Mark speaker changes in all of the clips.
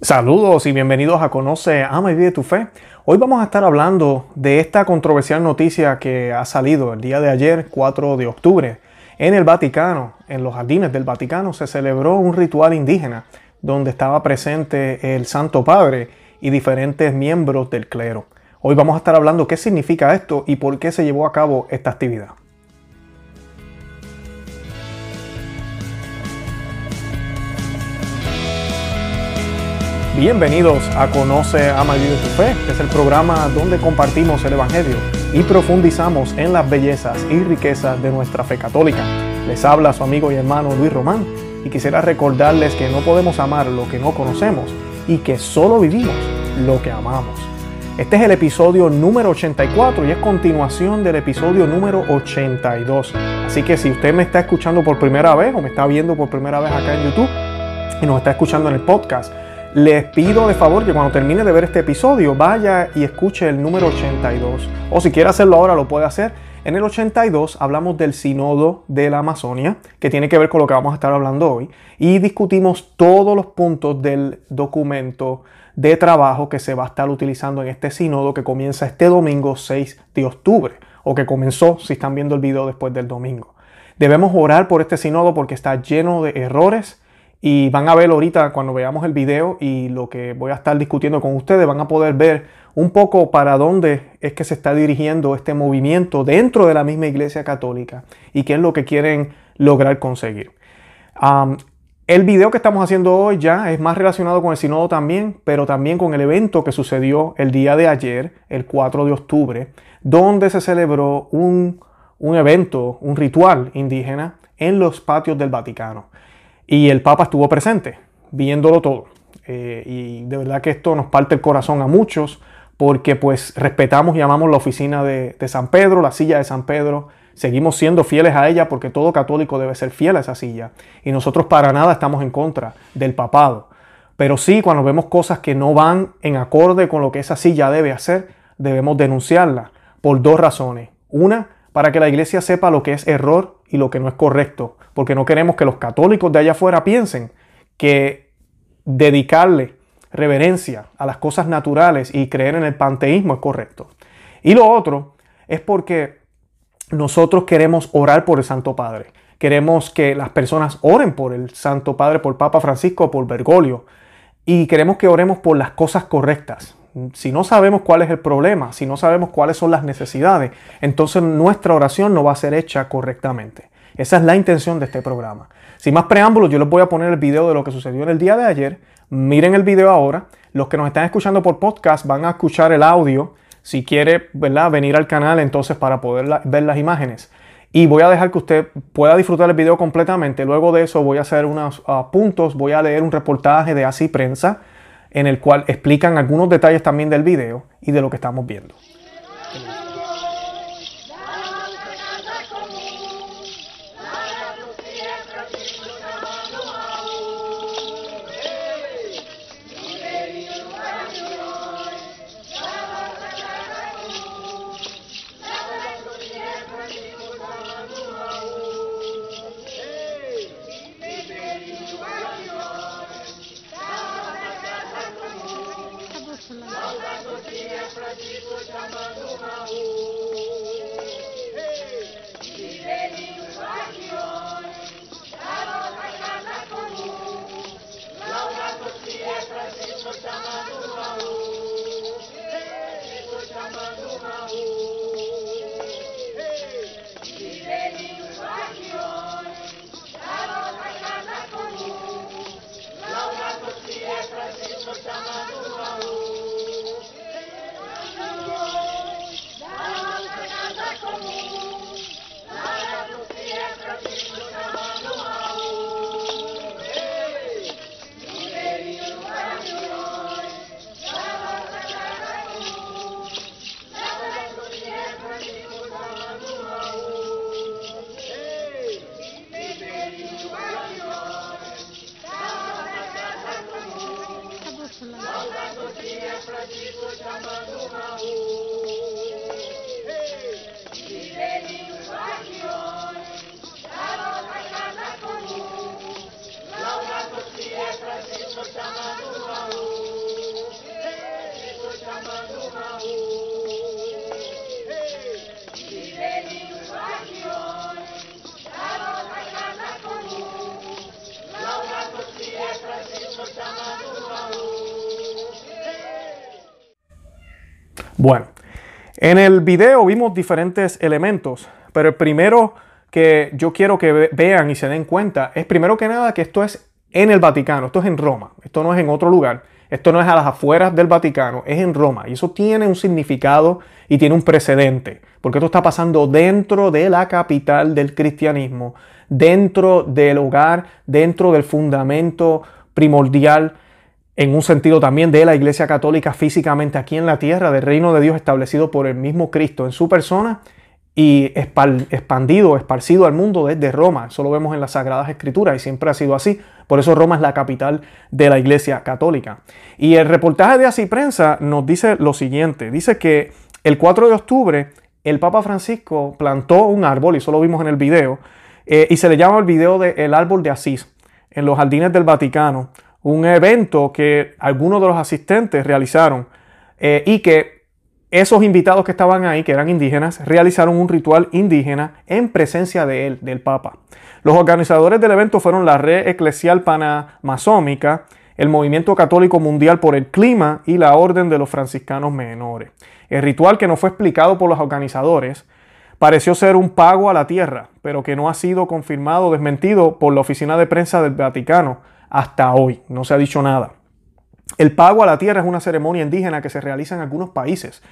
Speaker 1: Saludos y bienvenidos a Conoce, Ama y Vive tu Fe. Hoy vamos a estar hablando de esta controversial noticia que ha salido el día de ayer, 4 de octubre. En el Vaticano, en los jardines del Vaticano, se celebró un ritual indígena donde estaba presente el Santo Padre y diferentes miembros del clero. Hoy vamos a estar hablando qué significa esto y por qué se llevó a cabo esta actividad. Bienvenidos a Conoce, Ama y Vive tu Fe, que es el programa donde compartimos el Evangelio y profundizamos en las bellezas y riquezas de nuestra fe católica. Les habla su amigo y hermano Luis Román y quisiera recordarles que no podemos amar lo que no conocemos y que solo vivimos lo que amamos. Este es el episodio número 84 y es continuación del episodio número 82. Así que si usted me está escuchando por primera vez o me está viendo por primera vez acá en YouTube y nos está escuchando en el podcast, les pido de favor que cuando termine de ver este episodio vaya y escuche el número 82. O si quiere hacerlo ahora lo puede hacer. En el 82 hablamos del Sínodo de la Amazonia, que tiene que ver con lo que vamos a estar hablando hoy, y discutimos todos los puntos del documento de trabajo que se va a estar utilizando en este sínodo que comienza este domingo 6 de octubre, o que comenzó si están viendo el video después del domingo. Debemos orar por este sínodo porque está lleno de errores, y van a ver ahorita cuando veamos el video y lo que voy a estar discutiendo con ustedes, van a poder ver un poco para dónde es que se está dirigiendo este movimiento dentro de la misma Iglesia Católica y qué es lo que quieren lograr conseguir. el video que estamos haciendo hoy ya es más relacionado con el sínodo también, pero también con el evento que sucedió el día de ayer, el 4 de octubre, donde se celebró un, un evento, un ritual indígena en los patios del Vaticano. Y el Papa estuvo presente, viéndolo todo. Eh, y de verdad que esto nos parte el corazón a muchos, porque pues respetamos y amamos la oficina de, San Pedro, la silla de San Pedro, seguimos siendo fieles a ella porque todo católico debe ser fiel a esa silla. Y nosotros para nada estamos en contra del papado. Pero sí, cuando vemos cosas que no van en acorde con lo que esa silla debe hacer, debemos denunciarla por dos razones. Una, para que la iglesia sepa lo que es error y lo que no es correcto, porque no queremos que los católicos de allá afuera piensen que dedicarle reverencia a las cosas naturales y creer en el panteísmo es correcto. Y lo otro es porque nosotros queremos orar por el Santo Padre. Queremos que las personas oren por el Santo Padre, por Papa Francisco, por Bergoglio. Y queremos que oremos por las cosas correctas. Si no sabemos cuál es el problema, si no sabemos cuáles son las necesidades, entonces nuestra oración no va a ser hecha correctamente. Esa es la intención de este programa. Sin más preámbulos, yo les voy a poner el video de lo que sucedió en el día de ayer. Miren el video ahora. Los que nos están escuchando por podcast van a escuchar el audio. Si quiere ¿verdad? venir al canal entonces para poder ver las imágenes. Y voy a dejar que usted pueda disfrutar el video completamente. Luego de eso voy a hacer unos ah, puntos, voy a leer un reportaje de Así Prensa en el cual explican algunos detalles también del video y de lo que estamos viendo. Bueno, en el video vimos diferentes elementos, pero el primero que yo quiero que vean y se den cuenta es primero que nada que esto es en el Vaticano, esto es en Roma, esto no es en otro lugar, esto no es a las afueras del Vaticano, es en Roma y eso tiene un significado y tiene un precedente, porque esto está pasando dentro de la capital del cristianismo, dentro del hogar, dentro del fundamento primordial en un sentido también de la Iglesia Católica físicamente aquí en la tierra, del reino de Dios establecido por el mismo Cristo en su persona y expandido, esparcido al mundo desde Roma. Eso lo vemos en las Sagradas Escrituras y siempre ha sido así. Por eso Roma es la capital de la Iglesia Católica. Y el reportaje de Así Prensa nos dice lo siguiente. Dice que el 4 de octubre el Papa Francisco plantó un árbol, y eso lo vimos en el video, eh, y se le llama el video del árbol de Asís en los jardines del Vaticano un evento que algunos de los asistentes realizaron eh, y que esos invitados que estaban ahí, que eran indígenas, realizaron un ritual indígena en presencia de él, del Papa. Los organizadores del evento fueron la Red Eclesial Panamazónica, el Movimiento Católico Mundial por el Clima y la Orden de los Franciscanos Menores. El ritual que no fue explicado por los organizadores pareció ser un pago a la tierra, pero que no ha sido confirmado o desmentido por la Oficina de Prensa del Vaticano, hasta hoy. No se ha dicho nada. El pago a la tierra es una ceremonia indígena que se realiza en algunos países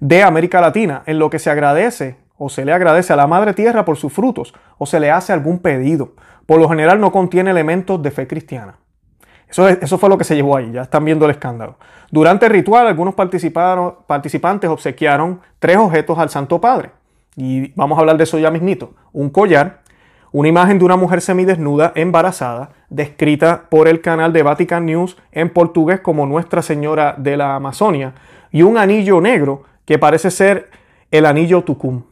Speaker 1: de América Latina, en lo que se agradece o se le agradece a la madre tierra por sus frutos o se le hace algún pedido. Por lo general no contiene elementos de fe cristiana. Eso, eso fue lo que se llevó ahí, ya están viendo el escándalo. Durante el ritual, algunos participantes obsequiaron tres objetos al Santo Padre. Y vamos a hablar de eso ya mismito. Un collar, una imagen de una mujer semidesnuda embarazada, descrita por el canal de Vatican News en portugués como Nuestra Señora de la Amazonia, y un anillo negro que parece ser el anillo Tucum.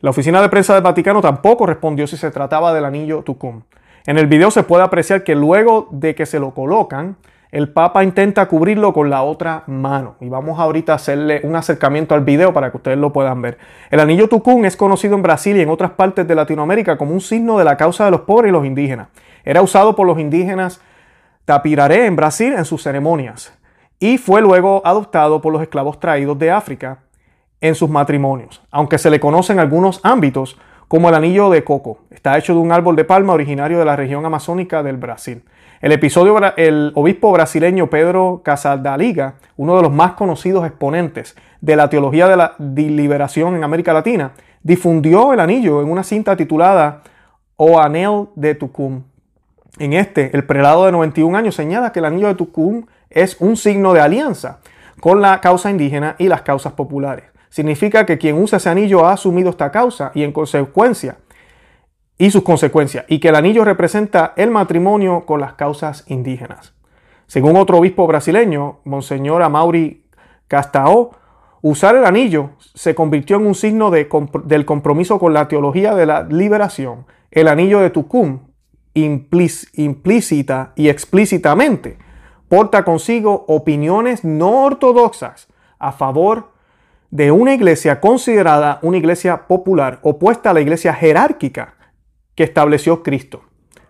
Speaker 1: La oficina de prensa del Vaticano tampoco respondió si se trataba del anillo Tucum. En el video se puede apreciar que luego de que se lo colocan, el Papa intenta cubrirlo con la otra mano. Y vamos ahorita a hacerle un acercamiento al video para que ustedes lo puedan ver. El anillo tucún es conocido en Brasil y en otras partes de Latinoamérica como un signo de la causa de los pobres y los indígenas. Era usado por los indígenas Tapiraré en Brasil en sus ceremonias y fue luego adoptado por los esclavos traídos de África en sus matrimonios, aunque se le conoce en algunos ámbitos como el anillo de coco. Está hecho de un árbol de palma originario de la región amazónica del Brasil. El episodio, el obispo brasileño Pedro Casadaliga, uno de los más conocidos exponentes de la teología de la liberación en América Latina, difundió el anillo en una cinta titulada O Anel de Tucum. En este, el prelado de 91 años señala que el anillo de Tucum es un signo de alianza con la causa indígena y las causas populares. Significa que quien usa ese anillo ha asumido esta causa y en consecuencia y sus consecuencias, y que el anillo representa el matrimonio con las causas indígenas. Según otro obispo brasileño, Monseñor Amaury Castao, usar el anillo se convirtió en un signo del compromiso con la teología de la liberación. El anillo de Tucum, implícita y explícitamente, porta consigo opiniones no ortodoxas a favor de una iglesia considerada una iglesia popular, opuesta a la iglesia jerárquica que estableció Cristo.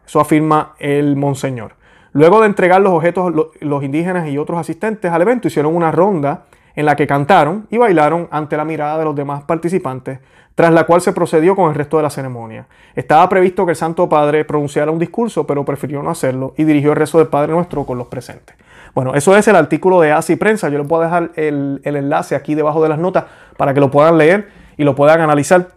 Speaker 1: Eso afirma el monseñor. Luego de entregar los objetos, los indígenas y otros asistentes al evento hicieron una ronda en la que cantaron y bailaron ante la mirada de los demás participantes, tras la cual se procedió con el resto de la ceremonia. Estaba previsto que el Santo Padre pronunciara un discurso, pero prefirió no hacerlo y dirigió el rezo del Padre Nuestro con los presentes. Bueno, eso es el artículo de Así Prensa. Yo les puedo dejar el, el enlace aquí debajo de las notas para que lo puedan leer y lo puedan analizar.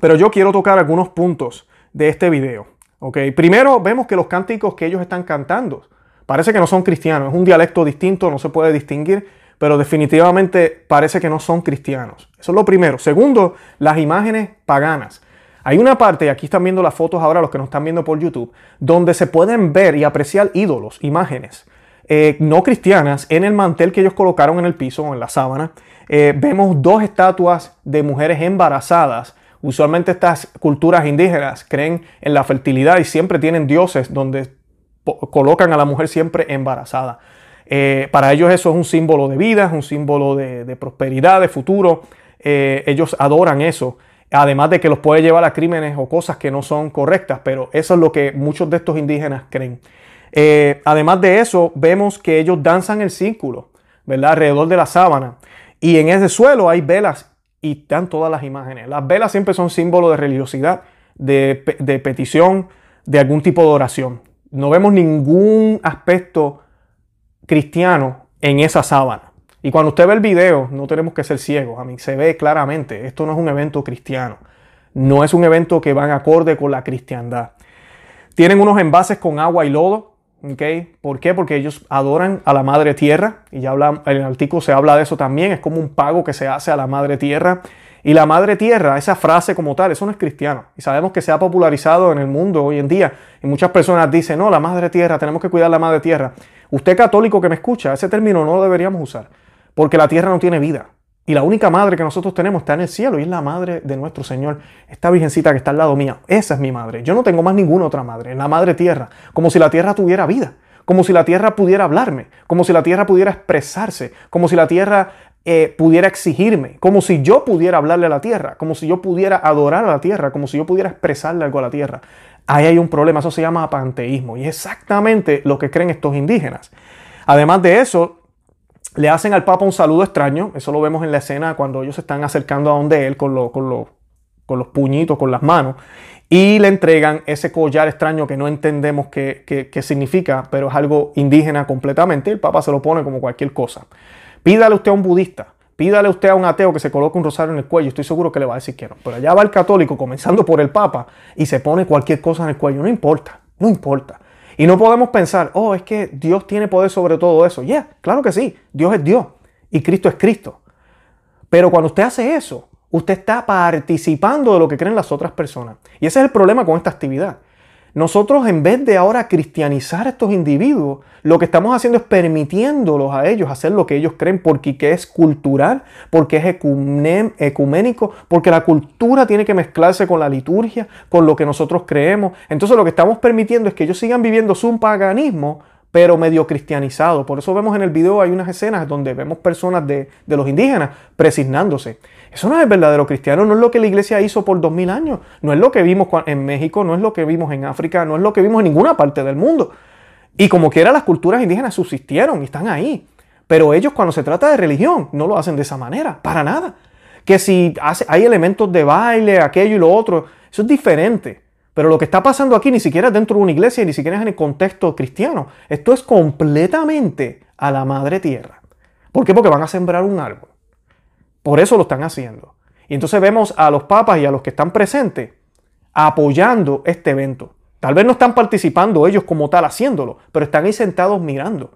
Speaker 1: Pero yo quiero tocar algunos puntos de este video. ¿okay? Primero vemos que los cánticos que ellos están cantando parece que no son cristianos, es un dialecto distinto, no se puede distinguir, pero definitivamente parece que no son cristianos. Eso es lo primero. Segundo, las imágenes paganas. Hay una parte, y aquí están viendo las fotos ahora los que nos están viendo por YouTube, donde se pueden ver y apreciar ídolos, imágenes eh, no cristianas en el mantel que ellos colocaron en el piso o en la sábana. Eh, vemos dos estatuas de mujeres embarazadas Usualmente estas culturas indígenas creen en la fertilidad y siempre tienen dioses donde colocan a la mujer siempre embarazada. Eh, para ellos eso es un símbolo de vida, es un símbolo de, prosperidad, de futuro. Eh, ellos adoran eso. Además de que los puede llevar a crímenes o cosas que no son correctas, pero eso es lo que muchos de estos indígenas creen. Eh, además de eso, vemos que ellos danzan el círculo, ¿verdad? Alrededor de la sábana. Y en ese suelo hay velas y están todas las imágenes. Las velas siempre son símbolo de religiosidad, de, de petición, de algún tipo de oración. No vemos ningún aspecto cristiano en esa sábana. Y cuando usted ve el video, no tenemos que ser ciegos. A mí se ve claramente, esto no es un evento cristiano. No es un evento que van acorde con la cristiandad. Tienen unos envases con agua y lodo. ¿Por qué? Porque ellos adoran a la madre tierra. Y ya habla, en el artículo se habla de eso también. Es como un pago que se hace a la madre tierra. Y la madre tierra, esa frase como tal, eso no es cristiano. Y sabemos que se ha popularizado en el mundo hoy en día. Y muchas personas dicen, no, la madre tierra, tenemos que cuidar la madre tierra. Usted católico que me escucha, ese término no lo deberíamos usar porque la tierra no tiene vida. Y la única madre que nosotros tenemos está en el cielo y es la madre de nuestro Señor. Esta virgencita que está al lado mía, esa es mi madre. Yo no tengo más ninguna otra madre, la madre tierra. Como si la tierra tuviera vida, como si la tierra pudiera hablarme, como si la tierra pudiera expresarse, como si la tierra eh, pudiera exigirme, como si yo pudiera hablarle a la tierra, como si yo pudiera adorar a la tierra, como si yo pudiera expresarle algo a la tierra. Ahí hay un problema, eso se llama panteísmo y es exactamente lo que creen estos indígenas. Además de eso, le hacen al Papa un saludo extraño, eso lo vemos en la escena cuando ellos se están acercando a donde él con, los puñitos, con las manos, y le entregan ese collar extraño que no entendemos qué, significa, pero es algo indígena completamente. El Papa se lo pone como cualquier cosa. Pídale usted a un budista, pídale usted a un ateo que se coloque un rosario en el cuello, estoy seguro que le va a decir que no. Pero allá va el católico, comenzando por el Papa, y se pone cualquier cosa en el cuello, no importa, no importa. Y no podemos pensar, oh, es que Dios tiene poder sobre todo eso. Ya, claro que sí, Dios es Dios y Cristo es Cristo. Pero cuando usted hace eso, usted está participando de lo que creen las otras personas. Y ese es el problema con esta actividad. Nosotros en vez de ahora cristianizar a estos individuos, lo que estamos haciendo es permitiéndolos a ellos hacer lo que ellos creen porque es cultural, porque es ecuménico, porque la cultura tiene que mezclarse con la liturgia, con lo que nosotros creemos. Entonces lo que estamos permitiendo es que ellos sigan viviendo su paganismo pero medio cristianizado. Por eso vemos en el video hay unas escenas donde vemos personas de, de los indígenas presignándose. Eso no es verdadero cristiano, no es lo que la iglesia hizo por dos mil años, no es lo que vimos en México, no es lo que vimos en África, no es lo que vimos en ninguna parte del mundo. Y como quiera, las culturas indígenas subsistieron y están ahí. Pero ellos cuando se trata de religión no lo hacen de esa manera, para nada. Que si hay elementos de baile, aquello y lo otro, eso es diferente. Pero lo que está pasando aquí ni siquiera es dentro de una iglesia, ni siquiera es en el contexto cristiano. Esto es completamente a la madre tierra. ¿Por qué? Porque van a sembrar un árbol. Por eso lo están haciendo. Y entonces vemos a los papas y a los que están presentes apoyando este evento. Tal vez no están participando ellos como tal haciéndolo, pero están ahí sentados mirando.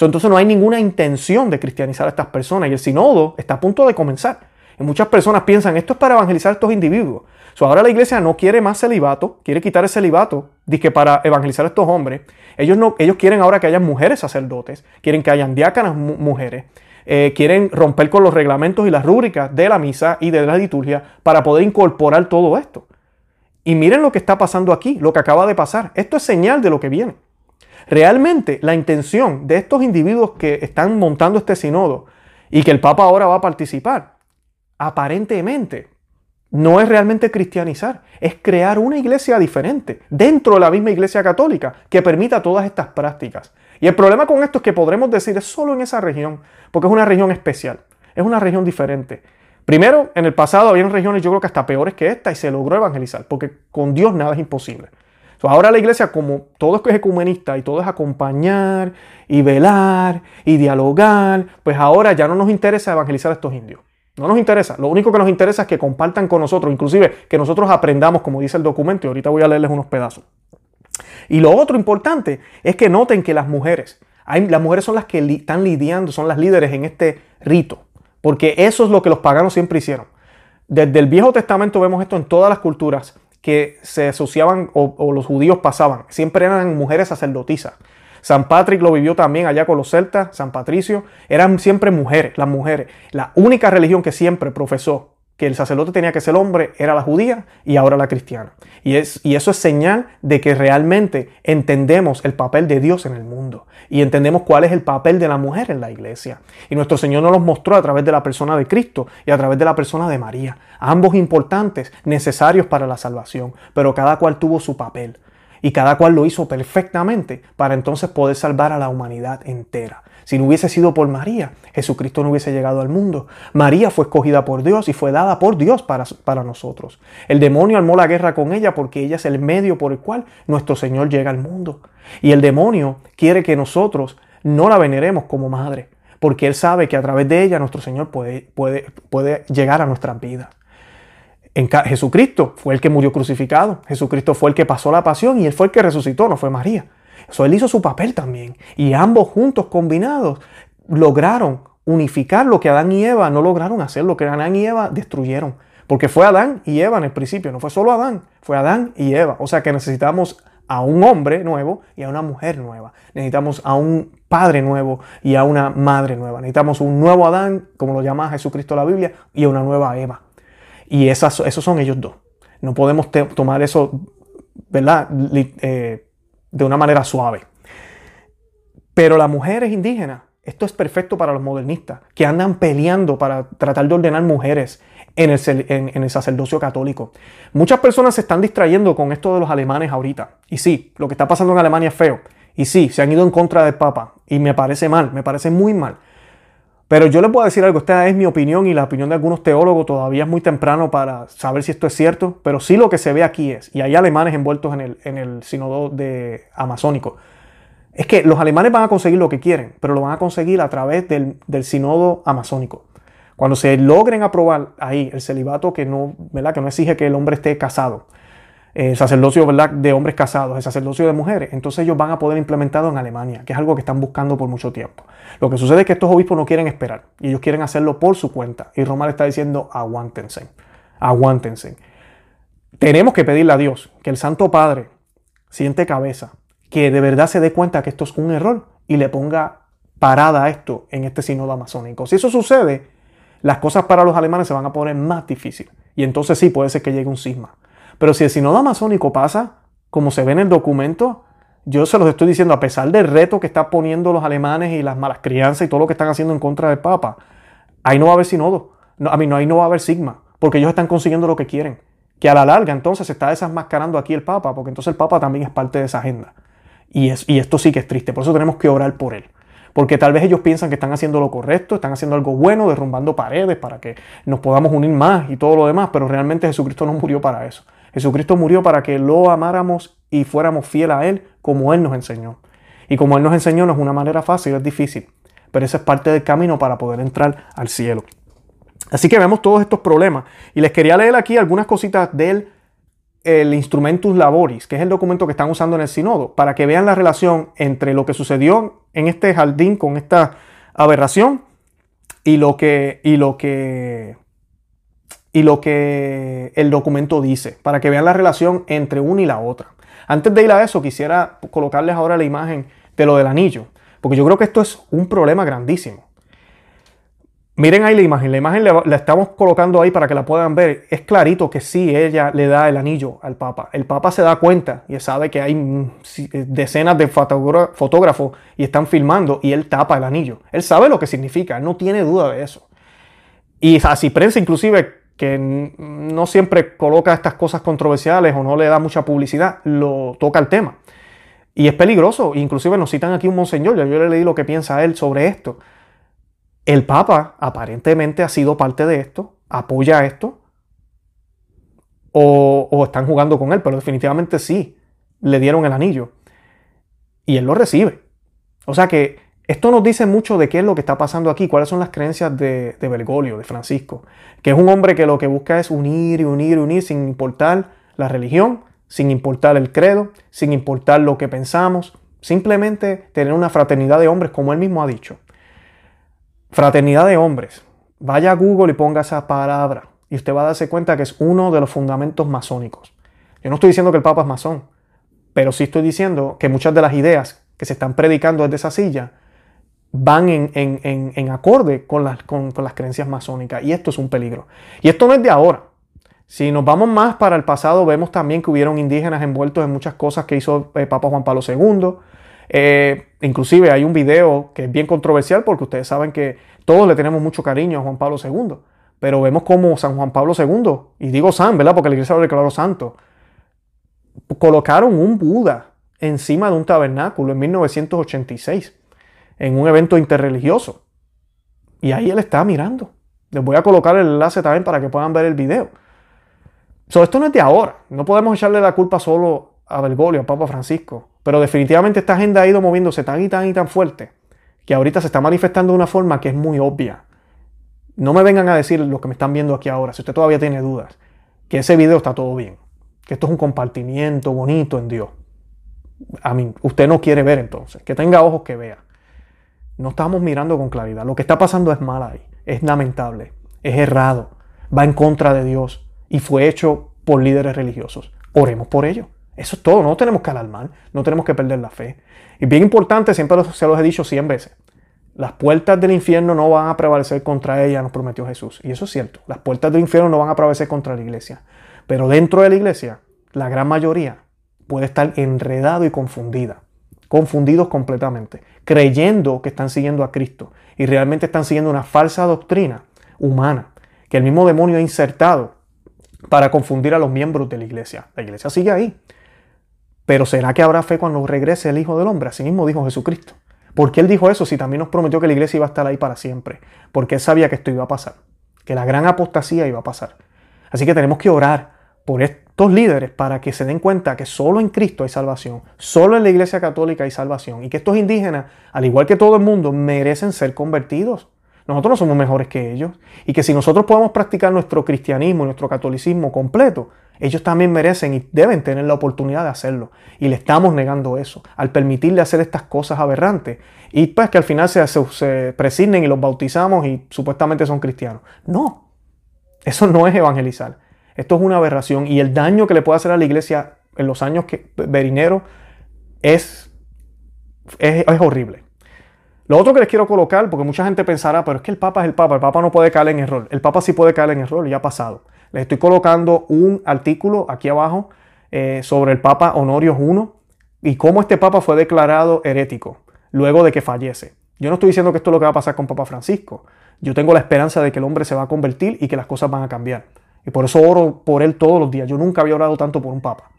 Speaker 1: entonces no hay ninguna intención de cristianizar a estas personas y el sinodo está a punto de comenzar. Y muchas personas piensan, esto es para evangelizar a estos individuos ahora la iglesia no quiere más celibato, quiere quitar el celibato, dice para evangelizar a estos hombres. Ellos, no, ellos quieren ahora que haya mujeres sacerdotes, quieren que hayan diácanas mujeres, eh, quieren romper con los reglamentos y las rúbricas de la misa y de la liturgia para poder incorporar todo esto. Y miren lo que está pasando aquí, lo que acaba de pasar. Esto es señal de lo que viene. Realmente la intención de estos individuos que están montando este sinodo y que el Papa ahora va a participar, aparentemente no es realmente cristianizar, es crear una iglesia diferente dentro de la misma iglesia católica que permita todas estas prácticas. Y el problema con esto es que podremos decir es solo en esa región, porque es una región especial, es una región diferente. Primero, en el pasado había regiones yo creo que hasta peores que esta y se logró evangelizar, porque con Dios nada es imposible. ahora la iglesia, como todo es ecumenista y todo es acompañar y velar y dialogar, pues ahora ya no nos interesa evangelizar a estos indios. No nos interesa. Lo único que nos interesa es que compartan con nosotros, inclusive que nosotros aprendamos, como dice el documento, y ahorita voy a leerles unos pedazos. Y lo otro importante es que noten que las mujeres, las mujeres son las que están lidiando, son las líderes en este rito, porque eso es lo que los paganos siempre hicieron. Desde el Viejo Testamento vemos esto en todas las culturas que se asociaban o, o los judíos pasaban. Siempre eran mujeres sacerdotisas. San Patrick lo vivió también allá con los celtas, San Patricio. Eran siempre mujeres, las mujeres. La única religión que siempre profesó que el sacerdote tenía que ser hombre era la judía y ahora la cristiana. Y, es, y eso es señal de que realmente entendemos el papel de Dios en el mundo y entendemos cuál es el papel de la mujer en la iglesia. Y nuestro Señor nos los mostró a través de la persona de Cristo y a través de la persona de María. Ambos importantes, necesarios para la salvación, pero cada cual tuvo su papel. Y cada cual lo hizo perfectamente para entonces poder salvar a la humanidad entera. Si no hubiese sido por María, Jesucristo no hubiese llegado al mundo. María fue escogida por Dios y fue dada por Dios para, para, nosotros. El demonio armó la guerra con ella porque ella es el medio por el cual nuestro Señor llega al mundo. Y el demonio quiere que nosotros no la veneremos como madre, porque él sabe que a través de ella nuestro Señor puede, puede, puede llegar a nuestras vidas. En Jesucristo fue el que murió crucificado. Jesucristo fue el que pasó la pasión y él fue el que resucitó, no fue María. Eso él hizo su papel también. Y ambos juntos, combinados, lograron unificar lo que Adán y Eva no lograron hacer, lo que Adán y Eva destruyeron. Porque fue Adán y Eva en el principio, no fue solo Adán, fue Adán y Eva. O sea que necesitamos a un hombre nuevo y a una mujer nueva. Necesitamos a un padre nuevo y a una madre nueva. Necesitamos un nuevo Adán, como lo llama Jesucristo la Biblia, y a una nueva Eva. Y esas, esos son ellos dos. No podemos tomar eso, ¿verdad? Eh, de una manera suave. Pero las mujeres indígenas, esto es perfecto para los modernistas, que andan peleando para tratar de ordenar mujeres en el, en el, sacerdocio católico. Muchas personas se están distrayendo con esto de los alemanes ahorita. Y sí, lo que está pasando en Alemania es feo. Y sí, se han ido en contra del Papa. Y me parece mal, me parece muy mal. Pero yo les puedo decir algo, esta es mi opinión y la opinión de algunos teólogos, todavía es muy temprano para saber si esto es cierto, pero sí lo que se ve aquí es, y hay alemanes envueltos en el, en el sínodo de amazónico, es que los alemanes van a conseguir lo que quieren, pero lo van a conseguir a través del, del sínodo amazónico. Cuando se logren aprobar ahí el celibato que no, ¿verdad? que no exige que el hombre esté casado, el sacerdocio de hombres casados, el sacerdocio de mujeres, entonces ellos van a poder implementarlo en Alemania, que es algo que están buscando por mucho tiempo. Lo que sucede es que estos obispos no quieren esperar y ellos quieren hacerlo por su cuenta. Y Roma le está diciendo, aguántense, aguántense. Tenemos que pedirle a Dios que el Santo Padre siente cabeza, que de verdad se dé cuenta que esto es un error y le ponga parada a esto en este sínodo amazónico. Si eso sucede, las cosas para los alemanes se van a poner más difíciles. Y entonces sí puede ser que llegue un cisma. Pero si el sínodo amazónico pasa, como se ve en el documento, yo se los estoy diciendo, a pesar del reto que están poniendo los alemanes y las malas crianzas y todo lo que están haciendo en contra del Papa, ahí no va a haber sínodo. No, a mí no, ahí no va a haber sigma, porque ellos están consiguiendo lo que quieren. Que a la larga entonces se está desmascarando aquí el Papa, porque entonces el Papa también es parte de esa agenda. Y, es, y esto sí que es triste, por eso tenemos que orar por él. Porque tal vez ellos piensan que están haciendo lo correcto, están haciendo algo bueno, derrumbando paredes para que nos podamos unir más y todo lo demás, pero realmente Jesucristo no murió para eso. Jesucristo murió para que lo amáramos y fuéramos fieles a Él como Él nos enseñó. Y como Él nos enseñó no es una manera fácil, es difícil, pero esa es parte del camino para poder entrar al cielo. Así que vemos todos estos problemas. Y les quería leer aquí algunas cositas del el Instrumentus Laboris, que es el documento que están usando en el Sinodo, para que vean la relación entre lo que sucedió en este jardín con esta aberración y lo que, y lo que y lo que el documento dice, para que vean la relación entre una y la otra. Antes de ir a eso, quisiera colocarles ahora la imagen de lo del anillo, porque yo creo que esto es un problema grandísimo. Miren ahí la imagen, la imagen la, estamos colocando ahí para que la puedan ver. Es clarito que sí, ella le da el anillo al Papa. El Papa se da cuenta y sabe que hay mm, decenas de fotógrafos y están filmando y él tapa el anillo. Él sabe lo que significa, él no tiene duda de eso. Y así prensa inclusive que no siempre coloca estas cosas controversiales o no le da mucha publicidad, lo toca el tema. Y es peligroso. Inclusive nos citan aquí un monseñor, yo le leí lo que piensa él sobre esto. El Papa aparentemente ha sido parte de esto, apoya esto, o, o están jugando con él, pero definitivamente sí, le dieron el anillo. Y él lo recibe. O sea que esto nos dice mucho de qué es lo que está pasando aquí, cuáles son las creencias de, de Bergoglio, de Francisco, que es un hombre que lo que busca es unir y unir y unir sin importar la religión, sin importar el credo, sin importar lo que pensamos, simplemente tener una fraternidad de hombres, como él mismo ha dicho. Fraternidad de hombres. Vaya a Google y ponga esa palabra y usted va a darse cuenta que es uno de los fundamentos masónicos. Yo no estoy diciendo que el Papa es masón, pero sí estoy diciendo que muchas de las ideas que se están predicando desde esa silla van en, acorde con las, con, las creencias masónicas. Y esto es un peligro. Y esto no es de ahora. Si nos vamos más para el pasado, vemos también que hubieron indígenas envueltos en muchas cosas que hizo el eh, Papa Juan Pablo II. Eh, inclusive hay un video que es bien controversial porque ustedes saben que todos le tenemos mucho cariño a Juan Pablo II. Pero vemos como San Juan Pablo II, y digo San, ¿verdad? Porque la iglesia lo declaró santo, colocaron un Buda encima de un tabernáculo en 1986, en un evento interreligioso. Y ahí él está mirando. Les voy a colocar el enlace también para que puedan ver el video. So, esto no es de ahora. No podemos echarle la culpa solo a Bergoglio, a Papa Francisco. Pero definitivamente esta agenda ha ido moviéndose tan y tan y tan fuerte que ahorita se está manifestando de una forma que es muy obvia. No me vengan a decir lo que me están viendo aquí ahora, si usted todavía tiene dudas, que ese video está todo bien, que esto es un compartimiento bonito en Dios. A mí, usted no quiere ver entonces, que tenga ojos que vea. No estamos mirando con claridad. Lo que está pasando es mal ahí, es lamentable, es errado, va en contra de Dios y fue hecho por líderes religiosos. Oremos por ello. Eso es todo, no tenemos que alarmar, no tenemos que perder la fe. Y bien importante, siempre se los he dicho 100 veces, las puertas del infierno no van a prevalecer contra ella, nos prometió Jesús. Y eso es cierto, las puertas del infierno no van a prevalecer contra la iglesia. Pero dentro de la iglesia, la gran mayoría puede estar enredado y confundida, confundidos completamente, creyendo que están siguiendo a Cristo y realmente están siguiendo una falsa doctrina humana que el mismo demonio ha insertado para confundir a los miembros de la iglesia. La iglesia sigue ahí. Pero ¿será que habrá fe cuando regrese el Hijo del Hombre? Así mismo dijo Jesucristo. ¿Por qué él dijo eso si también nos prometió que la iglesia iba a estar ahí para siempre? Porque él sabía que esto iba a pasar, que la gran apostasía iba a pasar. Así que tenemos que orar por líderes para que se den cuenta que solo en Cristo hay salvación, solo en la iglesia católica hay salvación y que estos indígenas, al igual que todo el mundo, merecen ser convertidos. Nosotros no somos mejores que ellos y que si nosotros podemos practicar nuestro cristianismo, nuestro catolicismo completo, ellos también merecen y deben tener la oportunidad de hacerlo. Y le estamos negando eso, al permitirle hacer estas cosas aberrantes. Y pues que al final se, se, presignen y los bautizamos y supuestamente son cristianos. No, eso no es evangelizar. Esto es una aberración y el daño que le puede hacer a la iglesia en los años que, verineros es, es, es horrible. Lo otro que les quiero colocar, porque mucha gente pensará, pero es que el Papa es el Papa, el Papa no puede caer en error. El Papa sí puede caer en error, ya ha pasado. Les estoy colocando un artículo aquí abajo eh, sobre el Papa Honorio I y cómo este Papa fue declarado herético luego de que fallece. Yo no estoy diciendo que esto es lo que va a pasar con Papa Francisco. Yo tengo la esperanza de que el hombre se va a convertir y que las cosas van a cambiar. Y por eso oro por él todos los días. Yo nunca había orado tanto por un Papa.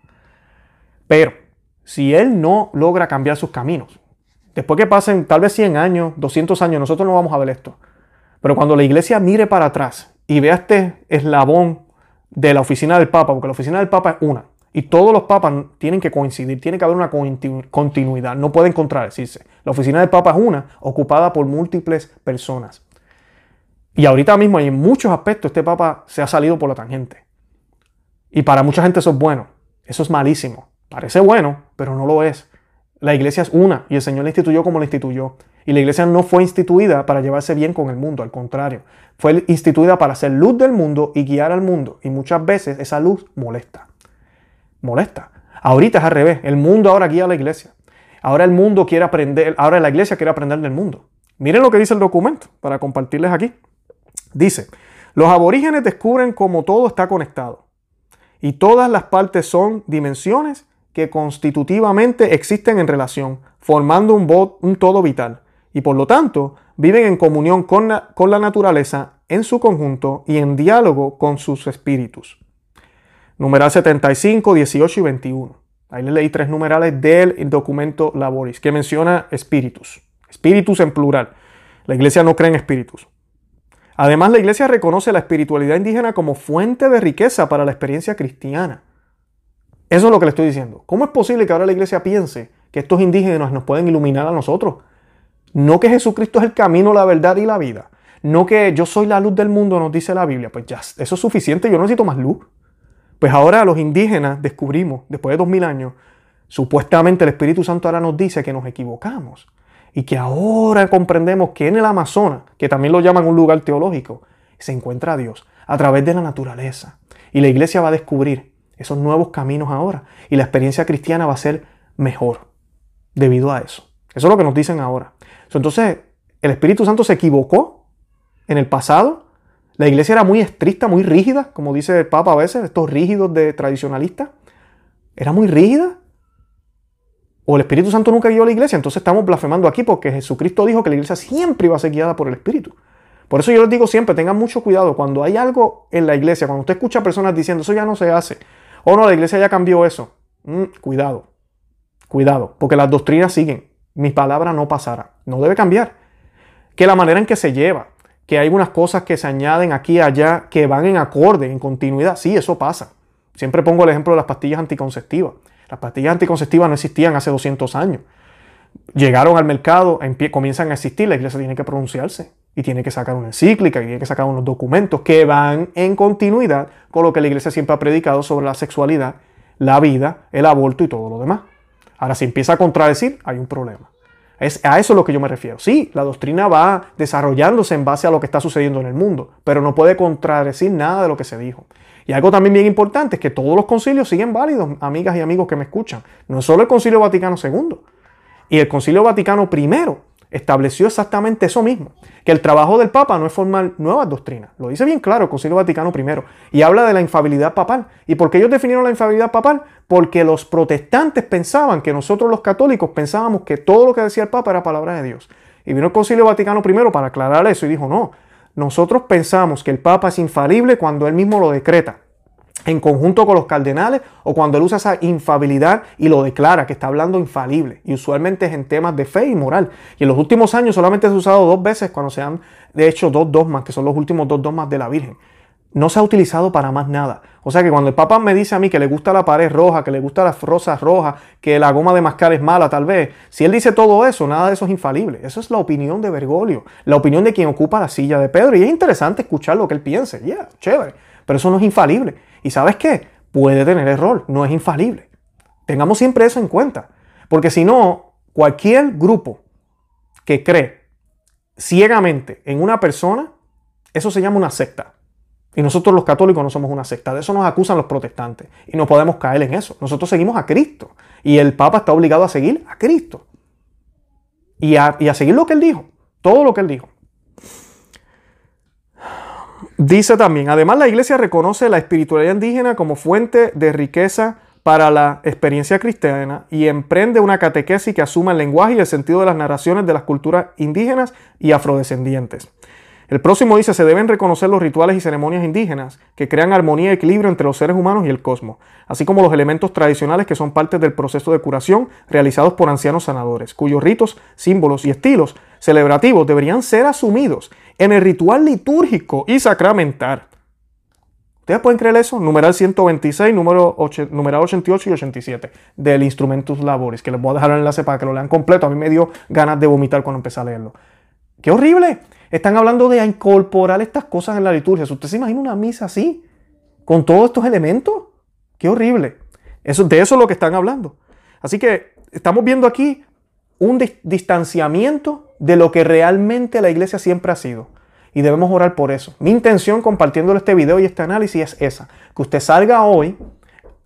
Speaker 1: Pero si él no logra cambiar sus caminos, después que pasen tal vez 100 años, 200 años, nosotros no vamos a ver esto. Pero cuando la iglesia mire para atrás y vea este eslabón de la oficina del Papa, porque la oficina del Papa es una, y todos los papas tienen que coincidir, tiene que haber una continuidad, no pueden contradecirse. La oficina del Papa es una, ocupada por múltiples personas. Y ahorita mismo en muchos aspectos este Papa se ha salido por la tangente. Y para mucha gente eso es bueno, eso es malísimo. Parece bueno, pero no lo es. La iglesia es una y el Señor la instituyó como la instituyó. Y la iglesia no fue instituida para llevarse bien con el mundo, al contrario, fue instituida para ser luz del mundo y guiar al mundo. Y muchas veces esa luz molesta. Molesta. Ahorita es al revés, el mundo ahora guía a la iglesia. Ahora el mundo quiere aprender, ahora la iglesia quiere aprender del mundo. Miren lo que dice el documento para compartirles aquí. Dice, los aborígenes descubren cómo todo está conectado y todas las partes son dimensiones que constitutivamente existen en relación, formando un, todo vital y por lo tanto viven en comunión con la, con la naturaleza en su conjunto y en diálogo con sus espíritus. Numeral 75, 18 y 21. Ahí le leí tres numerales del documento Laboris que menciona espíritus. Espíritus en plural. La iglesia no cree en espíritus. Además, la iglesia reconoce la espiritualidad indígena como fuente de riqueza para la experiencia cristiana. Eso es lo que le estoy diciendo. ¿Cómo es posible que ahora la iglesia piense que estos indígenas nos pueden iluminar a nosotros? No que Jesucristo es el camino, la verdad y la vida. No que yo soy la luz del mundo, nos dice la Biblia. Pues ya, eso es suficiente, yo no necesito más luz. Pues ahora los indígenas descubrimos, después de dos mil años, supuestamente el Espíritu Santo ahora nos dice que nos equivocamos. Y que ahora comprendemos que en el Amazonas, que también lo llaman un lugar teológico, se encuentra Dios a través de la naturaleza. Y la iglesia va a descubrir esos nuevos caminos ahora. Y la experiencia cristiana va a ser mejor debido a eso. Eso es lo que nos dicen ahora. Entonces, el Espíritu Santo se equivocó en el pasado. La iglesia era muy estricta, muy rígida, como dice el Papa a veces, estos rígidos de tradicionalistas. Era muy rígida. O el Espíritu Santo nunca guió a la iglesia. Entonces estamos blasfemando aquí porque Jesucristo dijo que la iglesia siempre iba a ser guiada por el Espíritu. Por eso yo les digo siempre, tengan mucho cuidado. Cuando hay algo en la iglesia, cuando usted escucha personas diciendo eso ya no se hace, o no, la iglesia ya cambió eso. Mm, cuidado, cuidado, porque las doctrinas siguen. Mi palabra no pasará, no debe cambiar. Que la manera en que se lleva, que hay unas cosas que se añaden aquí y allá que van en acorde, en continuidad, sí, eso pasa. Siempre pongo el ejemplo de las pastillas anticonceptivas. Las pastillas anticonceptivas no existían hace 200 años. Llegaron al mercado, comienzan a existir, la iglesia tiene que pronunciarse y tiene que sacar una encíclica y tiene que sacar unos documentos que van en continuidad con lo que la iglesia siempre ha predicado sobre la sexualidad, la vida, el aborto y todo lo demás. Ahora, si empieza a contradecir, hay un problema. Es a eso es lo que yo me refiero. Sí, la doctrina va desarrollándose en base a lo que está sucediendo en el mundo, pero no puede contradecir nada de lo que se dijo. Y algo también bien importante es que todos los concilios siguen válidos, amigas y amigos que me escuchan. No es solo el Concilio Vaticano II. Y el Concilio Vaticano I estableció exactamente eso mismo, que el trabajo del Papa no es formar nuevas doctrinas. Lo dice bien claro el Concilio Vaticano I. Y habla de la infabilidad papal. ¿Y por qué ellos definieron la infabilidad papal? Porque los protestantes pensaban que nosotros los católicos pensábamos que todo lo que decía el Papa era palabra de Dios. Y vino el Concilio Vaticano I para aclarar eso y dijo, no, nosotros pensamos que el Papa es infalible cuando él mismo lo decreta en conjunto con los cardenales o cuando él usa esa infabilidad y lo declara que está hablando infalible. Y usualmente es en temas de fe y moral. Y en los últimos años solamente se ha usado dos veces cuando se han de hecho dos dogmas, que son los últimos dos dogmas de la Virgen. No se ha utilizado para más nada. O sea que cuando el Papa me dice a mí que le gusta la pared roja, que le gusta las rosas rojas, que la goma de mascar es mala tal vez, si él dice todo eso, nada de eso es infalible. Eso es la opinión de Bergoglio, la opinión de quien ocupa la silla de Pedro. Y es interesante escuchar lo que él piense. Yeah, chévere. Pero eso no es infalible. ¿Y sabes qué? Puede tener error, no es infalible. Tengamos siempre eso en cuenta. Porque si no, cualquier grupo que cree ciegamente en una persona, eso se llama una secta. Y nosotros los católicos no somos una secta. De eso nos acusan los protestantes. Y no podemos caer en eso. Nosotros seguimos a Cristo. Y el Papa está obligado a seguir a Cristo. Y a, y a seguir lo que él dijo. Todo lo que él dijo. Dice también, además la iglesia reconoce la espiritualidad indígena como fuente de riqueza para la experiencia cristiana y emprende una catequesis que asuma el lenguaje y el sentido de las narraciones de las culturas indígenas y afrodescendientes. El próximo dice, se deben reconocer los rituales y ceremonias indígenas que crean armonía y equilibrio entre los seres humanos y el cosmos, así como los elementos tradicionales que son parte del proceso de curación realizados por ancianos sanadores, cuyos ritos, símbolos y estilos celebrativos deberían ser asumidos en el ritual litúrgico y sacramental. ¿Ustedes pueden creer eso? Numeral 126, número numeral 88 y 87 del Instrumentus Laboris, que les voy a dejar el enlace para que lo lean completo. A mí me dio ganas de vomitar cuando empecé a leerlo. ¡Qué horrible! Están hablando de incorporar estas cosas en la liturgia. ¿Usted se imagina una misa así? ¿Con todos estos elementos? ¡Qué horrible! Eso, de eso es lo que están hablando. Así que estamos viendo aquí un distanciamiento de lo que realmente la iglesia siempre ha sido. Y debemos orar por eso. Mi intención compartiendo este video y este análisis es esa. Que usted salga hoy,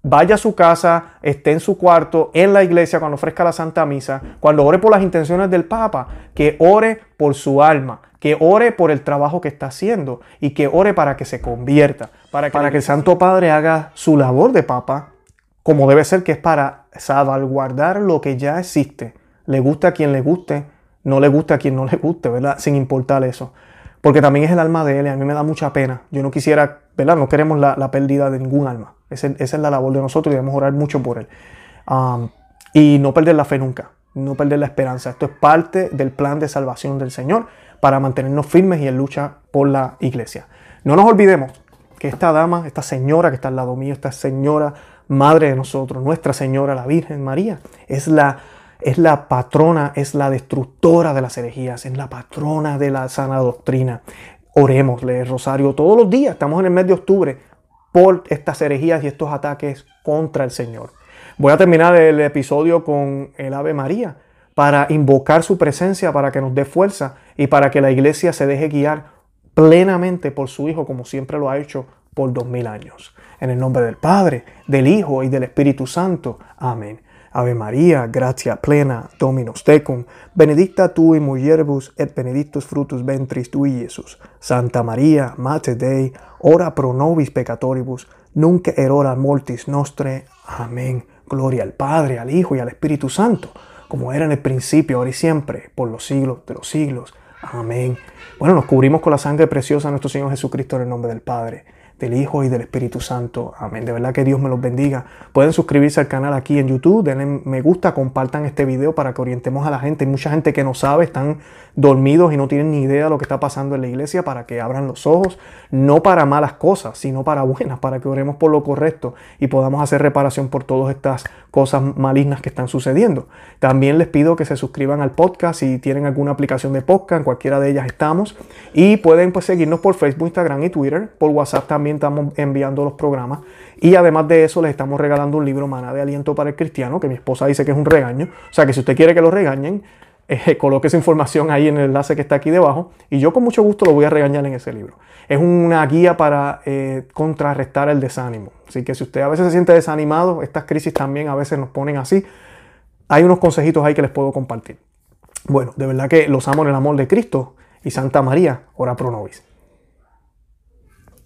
Speaker 1: vaya a su casa, esté en su cuarto, en la iglesia, cuando ofrezca la Santa Misa, cuando ore por las intenciones del Papa, que ore por su alma, que ore por el trabajo que está haciendo y que ore para que se convierta, para que, para que el Santo Padre haga su labor de Papa como debe ser, que es para salvaguardar lo que ya existe. Le gusta a quien le guste, no le gusta a quien no le guste, ¿verdad? Sin importar eso. Porque también es el alma de él y a mí me da mucha pena. Yo no quisiera, ¿verdad? No queremos la, pérdida de ningún alma. Esa, es la labor de nosotros y debemos orar mucho por él. y no perder la fe nunca, no perder la esperanza. Esto es parte del plan de salvación del Señor para mantenernos firmes y en lucha por la iglesia. No nos olvidemos que esta dama, esta señora que está al lado mío, esta señora madre de nosotros, nuestra señora, la Virgen María, es la es la patrona, es la destructora de las herejías, es la patrona de la sana doctrina. Oremos, el rosario todos los días, estamos en el mes de octubre, por estas herejías y estos ataques contra el Señor. Voy a terminar el episodio con el Ave María para invocar su presencia, para que nos dé fuerza y para que la iglesia se deje guiar plenamente por su Hijo, como siempre lo ha hecho por dos mil años. En el nombre del Padre, del Hijo y del Espíritu Santo. Amén. Ave María, gratia plena, Dominus tecum, benedicta tu in mulieribus et benedictus fructus ventris tui, Iesus. Santa María, Mater Dei, ora pro nobis peccatoribus, nunc erora mortis nostre. Amén. Gloria al Padre, al Hijo y al Espíritu Santo, como era en el principio, ahora y siempre, por los siglos de los siglos. Amén. Bueno, nos cubrimos con la sangre preciosa de nuestro Señor Jesucristo en el nombre del Padre, del Hijo y del Espíritu Santo. Amén. De verdad que Dios me los bendiga. Pueden suscribirse al canal aquí en YouTube, denle me gusta, compartan este video para que orientemos a la gente. Hay mucha gente que no sabe, están dormidos y no tienen ni idea de lo que está pasando en la iglesia para que abran los ojos, no para malas cosas, sino para buenas, para que oremos por lo correcto y podamos hacer reparación por todas estas cosas malignas que están sucediendo. También les pido que se suscriban al podcast si tienen alguna aplicación de podcast, en cualquiera de ellas estamos. Y pueden pues seguirnos por Facebook, Instagram y Twitter. Por WhatsApp también estamos enviando los programas. Y además de eso les estamos regalando un libro, Maná de Aliento para el Cristiano, que mi esposa dice que es un regaño. O sea que si usted quiere que lo regañen, eh, coloque esa información ahí en el enlace que está aquí debajo y yo con mucho gusto lo voy a regañar en ese libro. Es una guía para eh, contrarrestar el desánimo. Así que si usted a veces se siente desanimado, estas crisis también a veces nos ponen así, hay unos consejitos ahí que les puedo compartir. Bueno, de verdad que los amo en el amor de Cristo y Santa María, ora pro nobis.